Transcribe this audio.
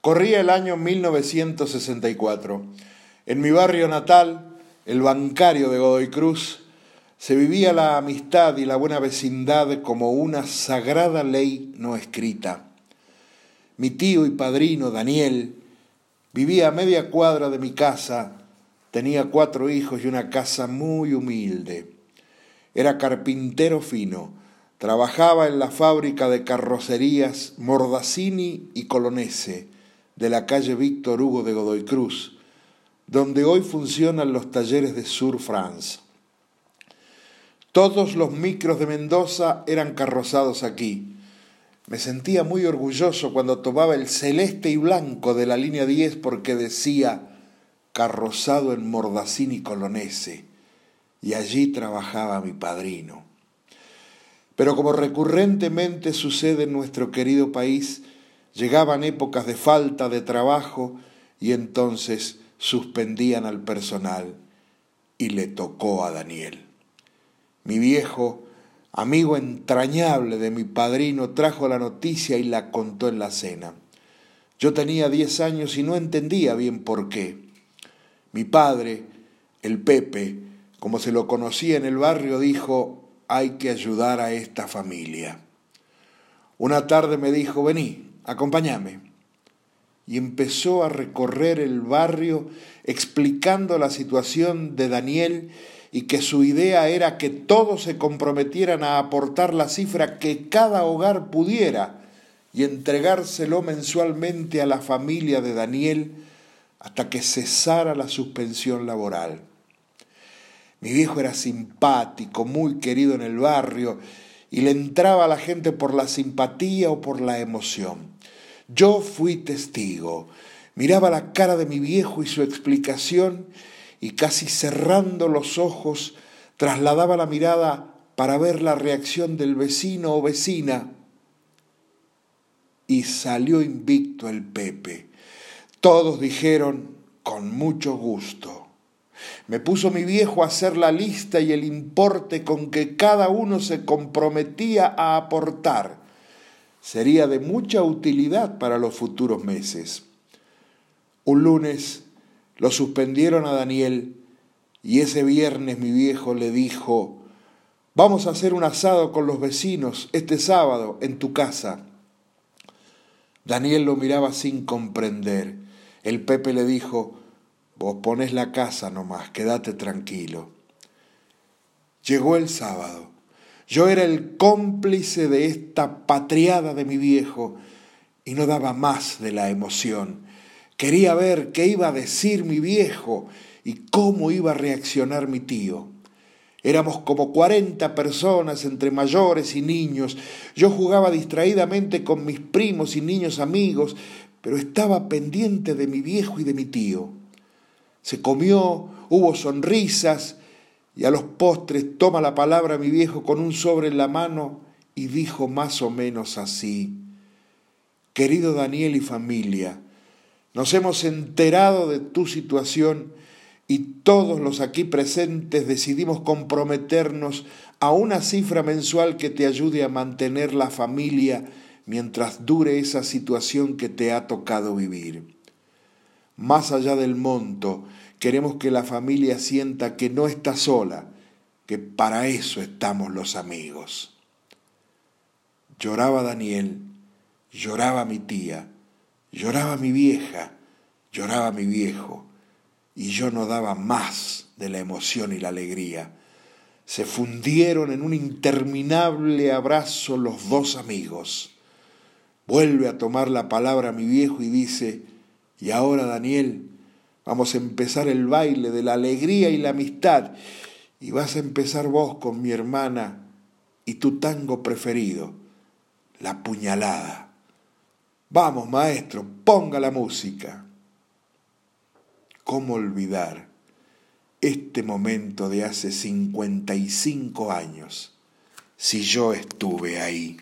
Corría el año 1964. En mi barrio natal, el bancario de Godoy Cruz, se vivía la amistad y la buena vecindad como una sagrada ley no escrita. Mi tío y padrino, Daniel, vivía a media cuadra de mi casa, tenía cuatro hijos y una casa muy humilde. Era carpintero fino, trabajaba en la fábrica de carrocerías Mordazzini y Colonese de la calle Víctor Hugo de Godoy Cruz, donde hoy funcionan los talleres de Sur France. Todos los micros de Mendoza eran carrozados aquí. Me sentía muy orgulloso cuando tomaba el celeste y blanco de la línea 10 porque decía carrozado en Mordazzini Colonese y allí trabajaba mi padrino. Pero como recurrentemente sucede en nuestro querido país, llegaban épocas de falta de trabajo y entonces suspendían al personal y le tocó a Daniel. Mi viejo, amigo entrañable de mi padrino, trajo la noticia y la contó en la cena. Yo tenía diez años y no entendía bien por qué. Mi padre, el Pepe, como se lo conocía en el barrio, dijo, hay que ayudar a esta familia. Una tarde me dijo, vení, acompáñame y empezó a recorrer el barrio explicando la situación de Daniel y que su idea era que todos se comprometieran a aportar la cifra que cada hogar pudiera y entregárselo mensualmente a la familia de Daniel hasta que cesara la suspensión laboral. Mi viejo era simpático, muy querido en el barrio, y le entraba a la gente por la simpatía o por la emoción. Yo fui testigo. Miraba la cara de mi viejo y su explicación y casi cerrando los ojos trasladaba la mirada para ver la reacción del vecino o vecina. Y salió invicto el Pepe. Todos dijeron con mucho gusto. Me puso mi viejo a hacer la lista y el importe con que cada uno se comprometía a aportar sería de mucha utilidad para los futuros meses. Un lunes lo suspendieron a Daniel y ese viernes mi viejo le dijo, vamos a hacer un asado con los vecinos este sábado en tu casa. Daniel lo miraba sin comprender. El Pepe le dijo, vos pones la casa nomás, quédate tranquilo. Llegó el sábado. Yo era el cómplice de esta patriada de mi viejo y no daba más de la emoción. Quería ver qué iba a decir mi viejo y cómo iba a reaccionar mi tío. Éramos como cuarenta personas entre mayores y niños. Yo jugaba distraídamente con mis primos y niños amigos, pero estaba pendiente de mi viejo y de mi tío. Se comió, hubo sonrisas, y a los postres toma la palabra mi viejo con un sobre en la mano y dijo más o menos así, querido Daniel y familia, nos hemos enterado de tu situación y todos los aquí presentes decidimos comprometernos a una cifra mensual que te ayude a mantener la familia mientras dure esa situación que te ha tocado vivir. Más allá del monto, Queremos que la familia sienta que no está sola, que para eso estamos los amigos. Lloraba Daniel, lloraba mi tía, lloraba mi vieja, lloraba mi viejo, y yo no daba más de la emoción y la alegría. Se fundieron en un interminable abrazo los dos amigos. Vuelve a tomar la palabra mi viejo y dice, y ahora Daniel, Vamos a empezar el baile de la alegría y la amistad. Y vas a empezar vos con mi hermana y tu tango preferido, la puñalada. Vamos, maestro, ponga la música. ¿Cómo olvidar este momento de hace 55 años si yo estuve ahí?